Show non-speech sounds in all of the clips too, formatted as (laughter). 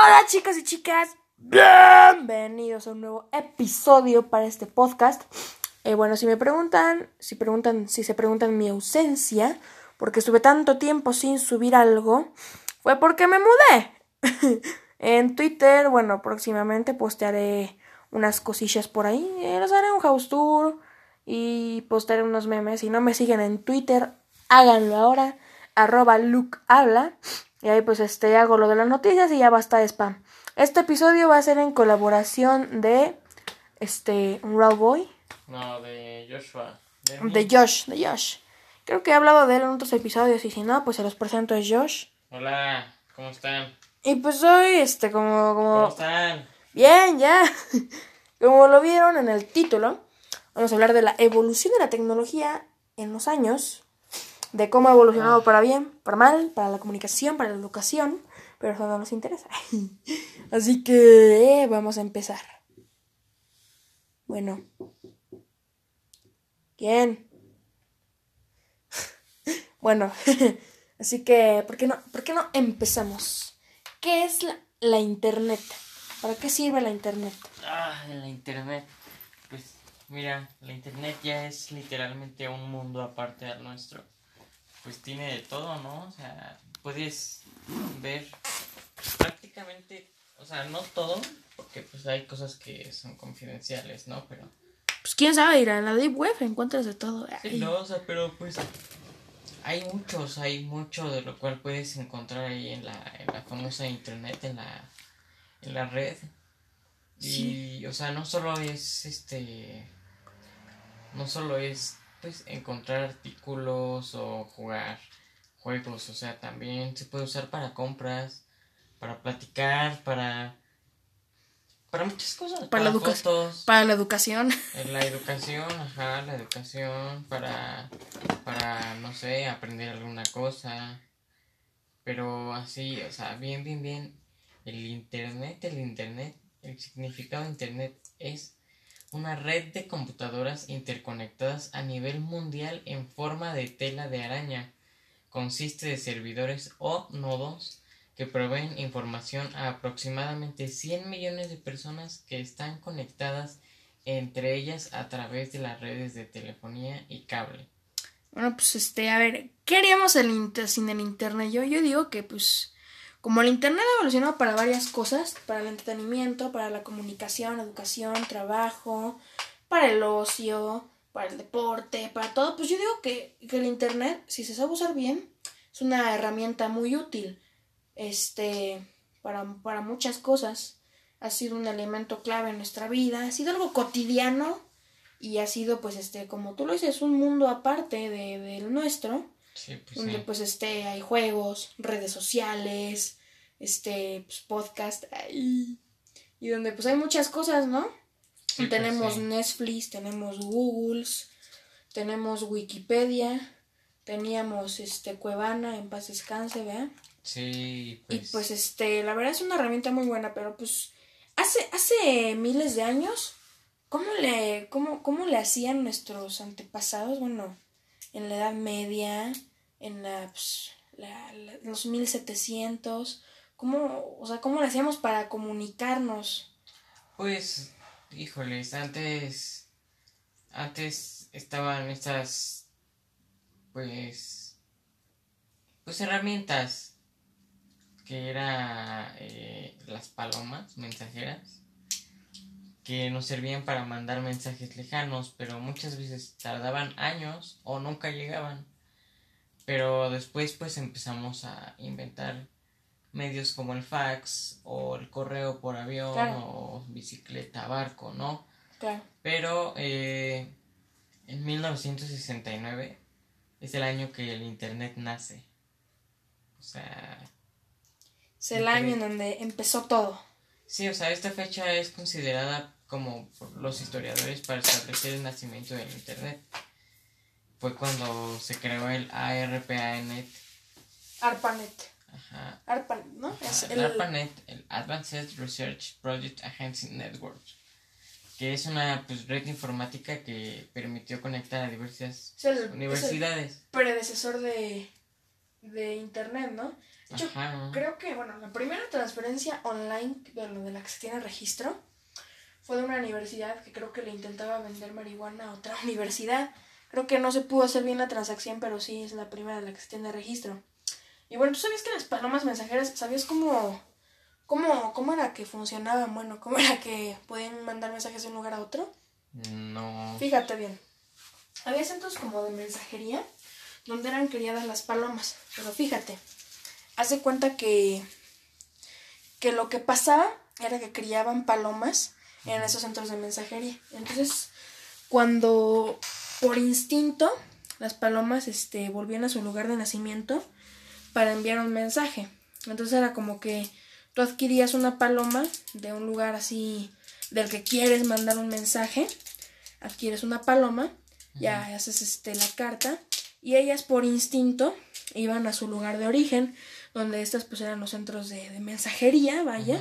Hola chicos y chicas, bienvenidos a un nuevo episodio para este podcast. Eh, bueno, si me preguntan, si preguntan, si se preguntan mi ausencia, porque estuve tanto tiempo sin subir algo, fue porque me mudé. (laughs) en Twitter, bueno, próximamente postearé unas cosillas por ahí, eh, les haré un house tour y postearé unos memes. Si no me siguen en Twitter, háganlo ahora, arroba Luke habla. Y ahí pues este hago lo de las noticias y ya basta de spam. Este episodio va a ser en colaboración de este Raw Boy. No, de Joshua. De Josh, de Josh. Creo que he hablado de él en otros episodios y si no, pues se los presento es Josh. Hola, ¿cómo están? Y pues hoy, este, como, como... ¿Cómo están? Bien, ya. (laughs) Como lo vieron en el título, vamos a hablar de la evolución de la tecnología en los años de cómo ha evolucionado para bien, para mal, para la comunicación, para la educación, pero eso no nos interesa. (laughs) Así que eh, vamos a empezar. Bueno. ¿Quién? (laughs) bueno, (laughs) así que, ¿por qué, no, ¿por qué no empezamos? ¿Qué es la, la Internet? ¿Para qué sirve la Internet? Ah, la Internet. Pues mira, la Internet ya es literalmente un mundo aparte del nuestro pues tiene de todo, ¿no? O sea, puedes ver prácticamente, o sea, no todo, porque pues hay cosas que son confidenciales, ¿no? Pero... Pues quién sabe, ir a la deep web encuentras de todo. Sí, no, o sea, pero pues hay muchos, hay mucho de lo cual puedes encontrar ahí en la, en la famosa internet, en la, en la red. Y, o sea, no solo es este, no solo es pues encontrar artículos o jugar juegos, o sea, también se puede usar para compras, para platicar, para para muchas cosas, para, la fotos, para la educación. La educación, ajá, la educación para para no sé, aprender alguna cosa. Pero así, o sea, bien bien bien el internet, el internet, el significado de internet es una red de computadoras interconectadas a nivel mundial en forma de tela de araña. Consiste de servidores o nodos que proveen información a aproximadamente 100 millones de personas que están conectadas entre ellas a través de las redes de telefonía y cable. Bueno, pues este, a ver, ¿qué haríamos sin el internet? Yo, yo digo que pues como el Internet ha evolucionado para varias cosas, para el entretenimiento, para la comunicación, educación, trabajo, para el ocio, para el deporte, para todo, pues yo digo que, el Internet, si se sabe usar bien, es una herramienta muy útil este, para, para muchas cosas. Ha sido un elemento clave en nuestra vida, ha sido algo cotidiano y ha sido, pues, este, como tú lo dices, un mundo aparte de, del nuestro pues donde pues este hay juegos, redes sociales, este pues, podcast y donde pues hay muchas cosas, ¿no? Pues, tenemos Netflix, tenemos Google, tenemos Wikipedia, teníamos este Cuevana en paz descanse, ¿verdad? Sí, Y pues. pues este, la verdad es una herramienta muy buena, pero pues hace hace miles de años ¿Cómo le, cómo, cómo le hacían nuestros antepasados? Bueno, en la Edad Media, en la, pues, la, los 1700, ¿cómo, o sea, cómo lo hacíamos para comunicarnos? Pues, híjoles, antes, antes estaban estas, pues, pues herramientas que era eh, las palomas mensajeras que nos servían para mandar mensajes lejanos, pero muchas veces tardaban años o nunca llegaban. Pero después pues empezamos a inventar medios como el fax o el correo por avión o bicicleta, barco, ¿no? Claro. Pero eh, en 1969 es el año que el Internet nace. O sea... Es el año en donde empezó todo. Sí, o sea, esta fecha es considerada como por los historiadores para establecer el nacimiento del Internet fue cuando se creó el ARPANET. ARPANET. Ajá. ARPANET, ¿no? el... ARPANET, el Advanced Research Project Agency Network, que es una pues, red informática que permitió conectar a diversas universidades. predecesor de, de Internet, ¿no? De hecho, Ajá. creo que, bueno, la primera transferencia online de lo de la que se tiene registro fue de una universidad que creo que le intentaba vender marihuana a otra (laughs) universidad. Creo que no se pudo hacer bien la transacción, pero sí es la primera de la que se tiene registro. Y bueno, ¿tú sabías que las palomas mensajeras, sabías cómo, cómo, cómo era que funcionaban? Bueno, cómo era que podían mandar mensajes de un lugar a otro. No. Fíjate bien. Había centros como de mensajería donde eran criadas las palomas. Pero fíjate, hace cuenta que, que lo que pasaba era que criaban palomas en esos centros de mensajería. Entonces, cuando por instinto las palomas este, volvían a su lugar de nacimiento para enviar un mensaje. Entonces era como que tú adquirías una paloma de un lugar así del que quieres mandar un mensaje, adquieres una paloma, ya haces este la carta y ellas por instinto iban a su lugar de origen, donde estas pues eran los centros de, de mensajería, vaya,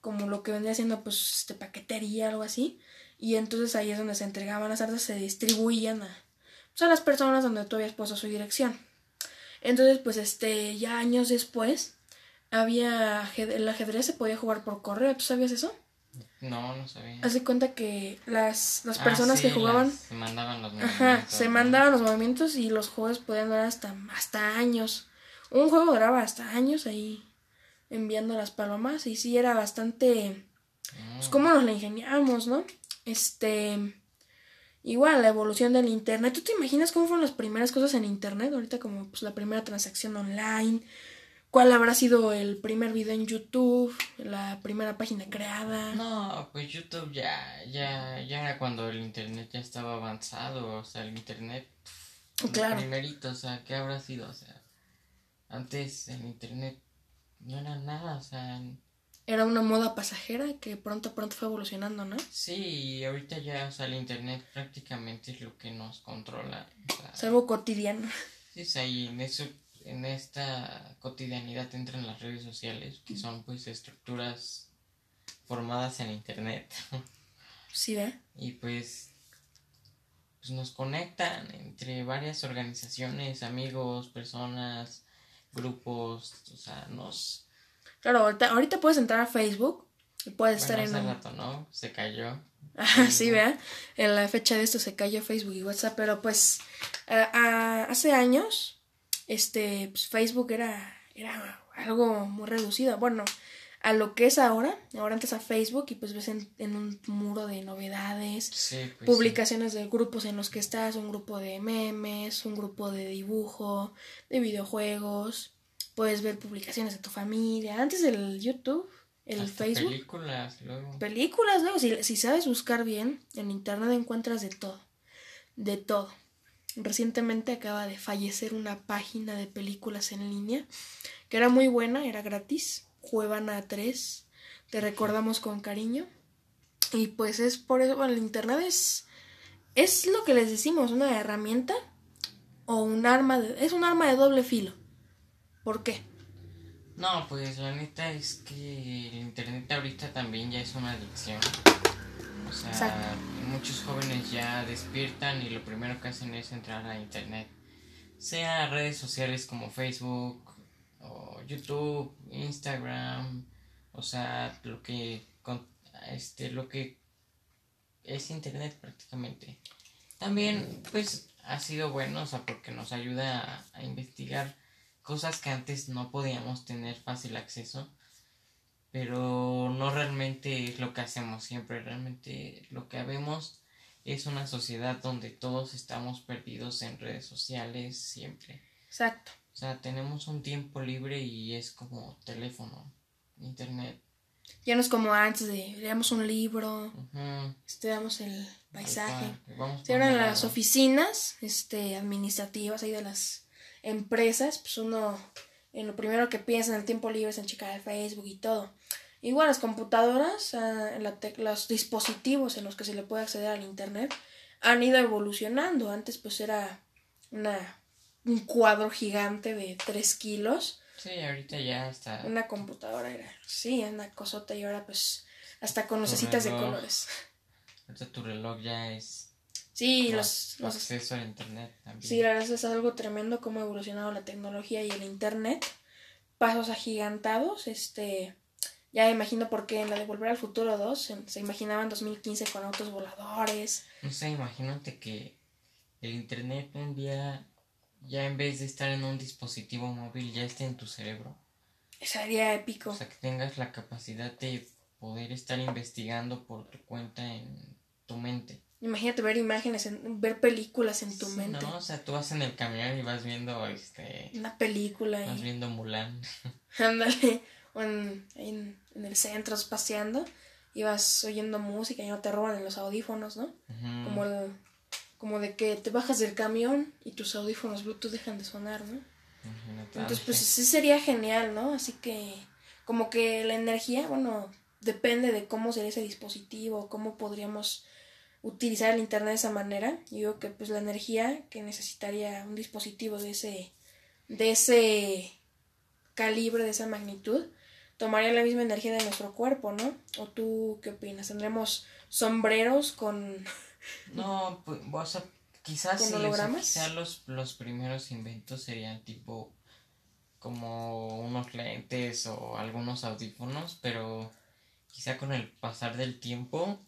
como lo que vendría siendo pues este paquetería, algo así, y entonces ahí es donde se entregaban las cartas, se distribuían a, pues, a las personas donde tú habías puesto su dirección. Entonces, pues este, ya años después, había ajedrez- el ajedrez se podía jugar por correo, ¿tú sabías eso? No, no sabía. Haz de cuenta que las, las Ah, personas sí, que jugaban, las- Se mandaban los ajá, movimientos, se ¿no? mandaban los movimientos y los juegos podían durar hasta, hasta años. Un juego duraba hasta años ahí enviando las palomas y sí era bastante, pues Mm. cómo nos la ingeniamos, ¿no? Este, igual la evolución del internet. ¿Tú te imaginas cómo fueron las primeras cosas en internet? Ahorita como pues la primera transacción online. ¿Cuál habrá sido el primer video en YouTube? La primera página creada. No, pues YouTube ya, ya, ya era cuando el internet ya estaba avanzado, o sea, el internet, pff, Claro. primerito, o sea, ¿qué habrá sido? O sea, antes el internet no era nada, o sea, Era una moda pasajera que pronto pronto fue evolucionando, ¿no? sí, y ahorita ya, o sea, el internet prácticamente es lo que nos controla, o sea, Es algo cotidiano. sí, o sea, y en eso, en esta cotidianidad entran las redes sociales, que son pues estructuras formadas en internet. ¿Sí ve? y pues, pues nos conectan entre varias organizaciones, amigos, personas, grupos, o sea, nos... Claro, ahorita, ahorita puedes entrar a Facebook y puedes Bueno, estar en hace rato, ¿no? Se cayó. Ajá, (laughs) sí, vea. En la fecha de esto se cayó Facebook y WhatsApp, pero pues a- hace años, este, pues, Facebook era, era algo muy reducido. Bueno, a lo que es ahora, ahora antes a Facebook y pues ves en, en un muro de novedades, Sí, pues... publicaciones de grupos en los que estás, un grupo de memes, un grupo de dibujo, de videojuegos, puedes ver publicaciones de tu familia, antes del YouTube, el hasta Facebook películas, luego. películas, luego, si, si sabes buscar bien, en internet encuentras de todo. De todo. Recientemente acaba de fallecer una página de películas en línea que era muy buena, era gratis. Cuevana 3. Te recordamos con cariño. Y pues es por eso, bueno, el internet es. Es lo que les decimos, una herramienta o un arma de. Es un arma de doble filo. ¿Por qué? No, pues la neta es que el internet ahorita también ya es una adicción. O sea, Exacto. muchos jóvenes ya despiertan y lo primero que hacen es entrar a internet. Sea redes sociales como Facebook o YouTube, Instagram, o sea, lo que con- este lo que es internet prácticamente. También pues ha sido bueno, o sea, porque nos ayuda a, a investigar cosas que antes no podíamos tener fácil acceso, pero no realmente es lo que hacemos siempre, realmente lo que vemos es una sociedad donde todos estamos perdidos en redes sociales siempre. Exacto. O sea, tenemos un tiempo libre y es como teléfono, internet. Ya no es como antes de leamos un libro, ujú, estudiamos el paisaje. tal cual, vamos Si ahora en por un las oficinas este, administrativas ahí de las empresas, pues uno en lo primero que piensa en el tiempo libre es en checar el Facebook y todo. Igual las computadoras, la tec- los dispositivos en los que se le puede acceder al internet han ido evolucionando. Antes pues era una, un cuadro gigante de 3 kilos. Sí, ahorita ya está. Una computadora era, sí, una cosota y ahora pues hasta con lucecitas de colores. Ahorita tu reloj ya es Sí, los, los acceso al internet también. Sí, la verdad es algo tremendo cómo ha evolucionado la tecnología y el internet. pasos agigantados, este, ya imagino por qué en la de Volver al Futuro 2 se, se imaginaban 2015 con autos voladores. No sé, imagínate que el internet un día ya en vez de estar en un dispositivo móvil ya esté en tu cerebro. Sería épico. O sea, que tengas la capacidad de poder estar investigando por tu cuenta en tu mente. Imagínate ver imágenes, en, ver películas en tu Sí, mente. No, o sea, tú vas en el camión y vas viendo, este, Una película vas y viendo Mulan. (laughs) ándale, o en, en, en el centro paseando y vas oyendo música y no te roban en los audífonos, ¿no? Como el, como de que te bajas del camión y tus audífonos Bluetooth dejan de sonar, ¿no? Imagínate, Entonces, pues sí sería genial, ¿no? Así que, como que la energía, bueno, depende de cómo sería ese dispositivo, cómo podríamos utilizar el internet de esa manera. Yo digo que pues la energía que necesitaría un dispositivo de ese, de ese calibre, de esa magnitud, tomaría la misma energía de nuestro cuerpo, ¿no? ¿O tú qué opinas? ¿Tendremos sombreros con... (laughs) No, pues, o sea, quizás ¿Con sí, o sea, hologramas? quizás los, los primeros inventos serían tipo como unos lentes o algunos audífonos, pero quizá con el pasar del tiempo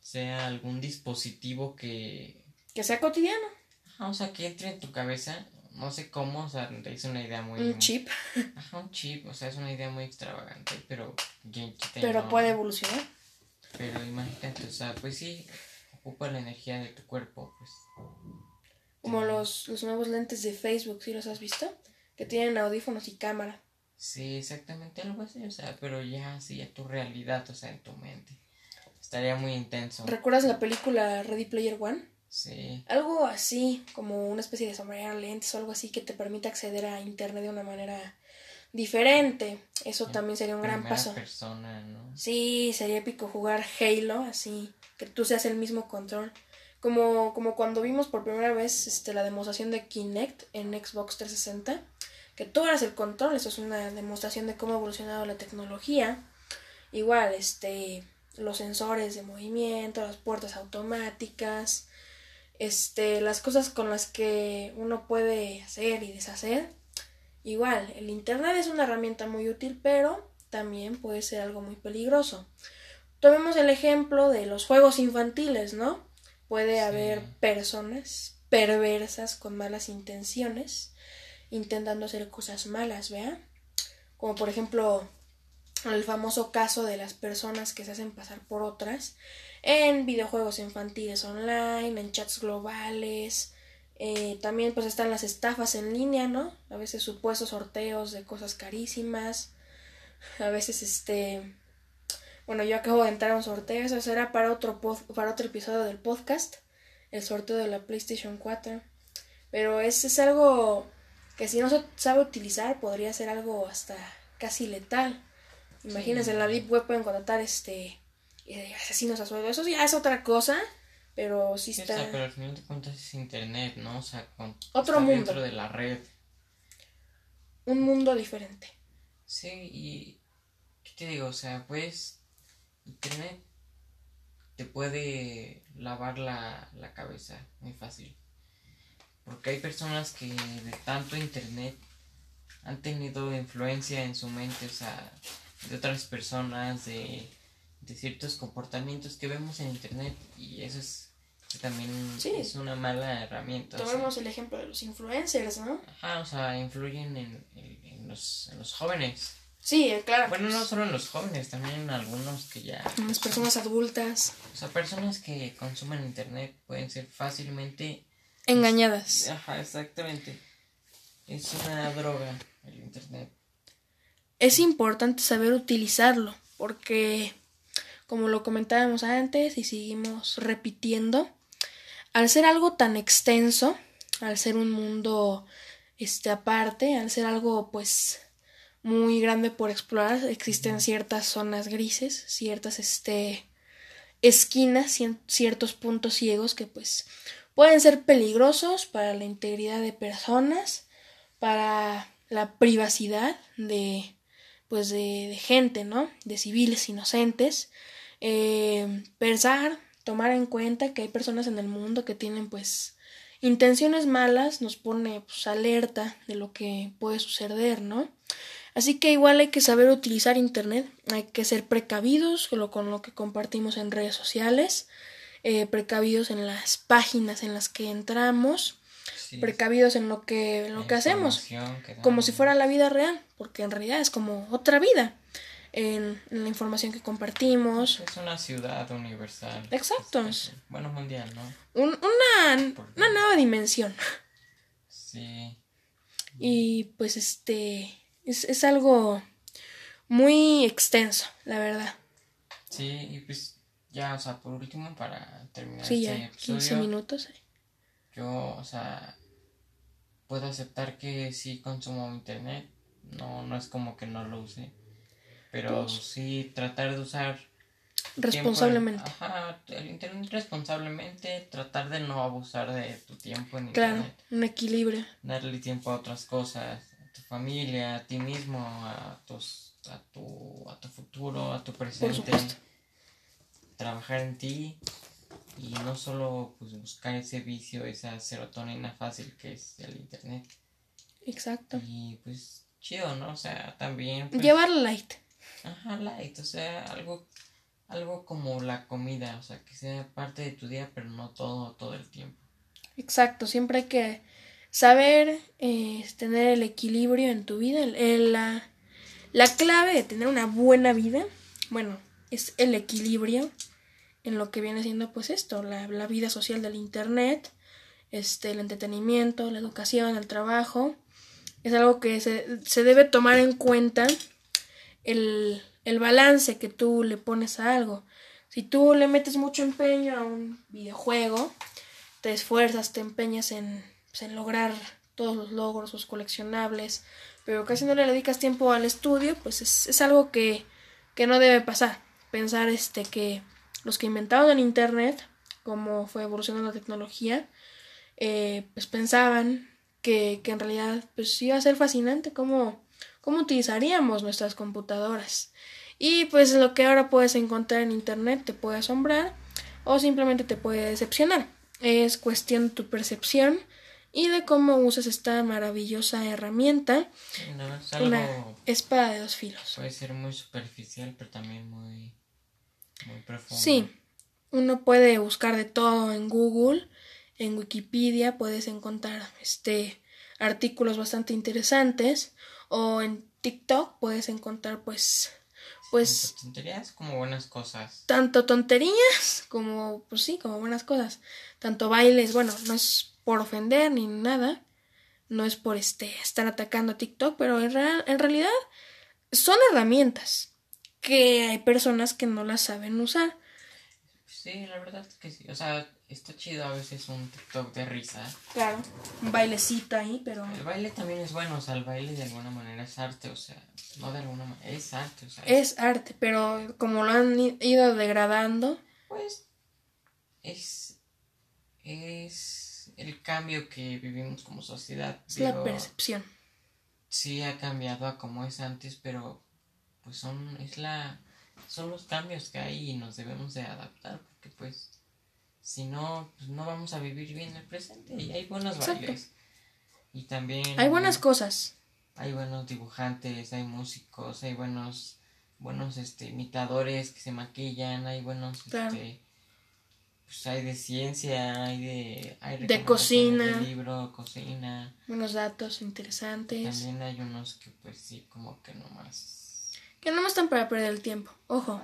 sea algún dispositivo que, que sea cotidiano? ajá, o sea, que entre en tu cabeza, no sé cómo, o sea, es una idea muy... Un chip, Ajá, un chip, o sea, es una idea muy extravagante, pero... pero no- puede evolucionar. Pero imagínate, o sea, pues sí, ocupa la energía de tu cuerpo, pues. Como los, los nuevos lentes de Facebook, ¿sí los has visto? Que tienen audífonos y cámara. Sí, exactamente algo así, o sea, pero ya sí, a tu realidad, o sea, en tu mente. Estaría muy intenso. ¿Recuerdas la película Ready Player One? Sí, Algo así, como una especie de sombrero lentes o algo así que te permite acceder a internet de una manera diferente. Eso En también sería un gran paso. persona, ¿no? Sí, sería épico jugar Halo así, que tú seas el mismo control. Como, como cuando vimos por primera vez este, la demostración de Kinect en Xbox 360, que tú eras el control, eso es una demostración de cómo ha evolucionado la tecnología. Igual, este, los sensores de movimiento, las puertas automáticas, este, las cosas con las que uno puede hacer y deshacer. Igual, el Internet es una herramienta muy útil, pero también puede ser algo muy peligroso. Tomemos el ejemplo de los juegos infantiles, ¿no? Puede Sí. haber personas perversas con malas intenciones intentando hacer cosas malas, ¿vea? Como por ejemplo el famoso caso de las personas que se hacen pasar por otras en videojuegos infantiles online, en chats globales, eh, también pues están las estafas en línea, ¿no? A veces supuestos sorteos de cosas carísimas, a veces este... Bueno, yo acabo de entrar a un sorteo, eso será para otro, para otro episodio del podcast, el sorteo de la PlayStation 4. Pero es, es algo que si no se sabe utilizar podría ser algo hasta casi letal. Imagínense, en la Deep Web pueden contratar este eh, asesinos a sueldo. Eso ya es otra cosa, pero sí Sí, o está... sea, pero al final de cuentas es internet, ¿no? O sea, con, Otro está mundo. dentro de la red. un mundo diferente. Sí, y ¿qué te digo? O sea, pues internet te puede lavar la, la cabeza muy fácil. Porque hay personas que de tanto internet han tenido influencia en su mente, o sea, de otras personas, de, de ciertos comportamientos que vemos en internet y eso es también Sí. es una mala herramienta. o sea. Tomemos el ejemplo de los influencers, ¿no? Ajá, o sea, influyen en, en- en los, en los jóvenes. Sí, claro. Bueno, no solo en los jóvenes, también en algunos que ya... Las personas adultas O sea, personas que consumen internet pueden ser fácilmente... engañadas. Ajá, exactamente. Es una droga el internet. Es importante saber utilizarlo porque, como lo comentábamos antes y seguimos repitiendo, al ser algo tan extenso, al ser un mundo este aparte, al ser algo pues muy grande por explorar, existen ciertas zonas grises, ciertas este esquinas, ciertos puntos ciegos que pues pueden ser peligrosos para la integridad de personas, para la privacidad de pues de, de gente, ¿no? De civiles inocentes. Eh, pensar, tomar en cuenta que hay personas en el mundo que tienen pues intenciones malas, nos pone pues alerta de lo que puede suceder, ¿no? Así que igual hay que saber utilizar Internet, hay que ser precavidos con lo, con lo que compartimos en redes sociales, eh, precavidos en las páginas en las que entramos, Sí, precavidos en lo que, en lo que hacemos, que como si fuera la vida real, porque en realidad es como otra vida en, en la información que compartimos. Es una ciudad universal. Exacto. Bueno, mundial, ¿no? Un- una, una nueva dimensión. Sí. Y pues este es, es algo muy extenso, la verdad. Sí, y pues ya, o sea, por último, para terminar Sí, este ya 15 episodio, minutos. eh. Yo, o sea, puedo aceptar que sí consumo internet, no, no es como que no lo use, pero Pues- sí tratar de usar en- Responsablemente. ajá, el internet responsablemente, tratar de no abusar de tu tiempo en Claro, internet, un equilibrio. darle tiempo a otras cosas, a tu familia, a ti mismo, a tus, a tu, a tu futuro, a tu presente, trabajar en ti y no solo pues buscar ese vicio, esa serotonina fácil que es el internet Exacto. y pues chido, ¿no? O sea, también pues, Llevar light. Ajá, light, o sea, algo, algo como la comida, o sea, que sea parte de tu día, pero no todo, todo el tiempo. Exacto. Siempre hay que saber eh, tener el equilibrio en tu vida. el- el- la, la clave de tener una buena vida, bueno, es el equilibrio en lo que viene siendo pues esto, la, la vida social del internet, este, el entretenimiento, la educación, el trabajo. Es algo que se, se debe tomar en cuenta el, el balance que tú le pones a algo. Si tú le metes mucho empeño a un videojuego, te esfuerzas, te empeñas en, pues, en lograr todos los logros, los coleccionables, pero casi no le dedicas tiempo al estudio, pues es, es algo que, que no debe pasar. Pensar este que los que inventaron el internet, como fue evolucionando la tecnología, eh, pues pensaban que, que en realidad pues iba a ser fascinante cómo, cómo utilizaríamos nuestras computadoras. Y pues lo que ahora puedes encontrar en internet te puede asombrar o simplemente te puede decepcionar. Es cuestión de tu percepción y de cómo usas esta maravillosa herramienta, no, es algo, una espada de dos filos. puede ser muy superficial, pero también muy, muy profundo. Sí, uno puede buscar de todo en Google, en Wikipedia puedes encontrar este artículos bastante interesantes o en TikTok puedes encontrar pues pues Tanto tonterías como buenas cosas. tanto tonterías como pues sí, como buenas cosas, tanto bailes, bueno, no es por ofender ni nada, no es por este estar atacando a TikTok, pero en, real- en realidad son herramientas que hay personas que no las saben usar. Sí, la verdad es que sí. O sea, está chido a veces un TikTok de risa. Claro, un bailecito ahí, pero El baile también es bueno, o sea, el baile de alguna manera es arte, o sea, no de alguna manera, es arte, o sea, es arte, pero como lo han ido degradando, pues es es el cambio que vivimos como sociedad. es la percepción. sí ha cambiado a como es antes, pero pues son es la son los cambios que hay y nos debemos de adaptar porque pues si no pues no vamos a vivir bien el presente y hay buenos Exacto. bailes y también Hay buenas cosas. hay buenos dibujantes, hay músicos, hay buenos buenos este imitadores que se maquillan, hay buenos Claro. este pues hay de ciencia, hay de hay De cocina. de libro, cocina. Buenos datos interesantes. También hay unos que pues sí como que nomás Que no están para perder el tiempo. Ojo.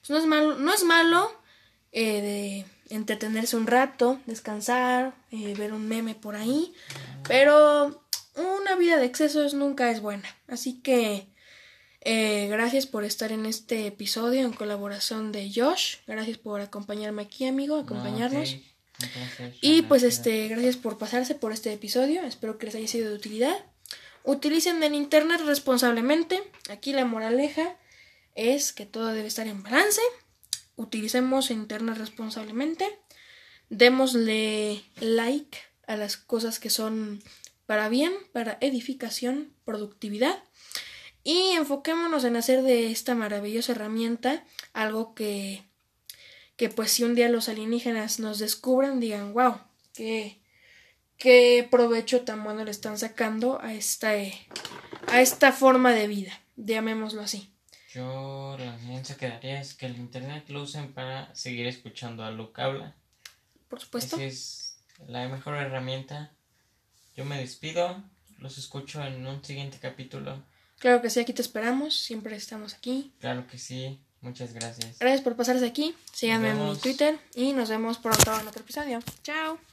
Pues no es malo, no es malo eh, de entretenerse un rato, descansar, eh, ver un meme por ahí. Pero una vida de excesos nunca es buena. Así que eh, gracias por estar en este episodio en colaboración de Josh. Gracias por acompañarme aquí, amigo, acompañarnos. No, un placer, Y pues este, gracias por pasarse por este episodio. Espero que les haya sido de utilidad. Utilicen el internet responsablemente. Aquí la moraleja es que todo debe estar en balance. Utilicemos internet responsablemente. Démosle like a las cosas que son para bien, para edificación, productividad. Y enfoquémonos en hacer de esta maravillosa herramienta algo que que pues si un día los alienígenas nos descubran, digan, wow, qué, qué provecho tan bueno le están sacando a este, a esta forma de vida, llamémoslo así. Yo la enseñanza que daría es que el internet lo usen para seguir escuchando a Luke habla. Por supuesto. Esa es la mejor herramienta. Yo me despido, los escucho en un siguiente capítulo. Claro que sí, aquí te esperamos, siempre estamos aquí. Claro que sí, muchas gracias. Gracias por pasarse aquí, síganme en mi. Twitter y nos vemos pronto en otro episodio. Chao.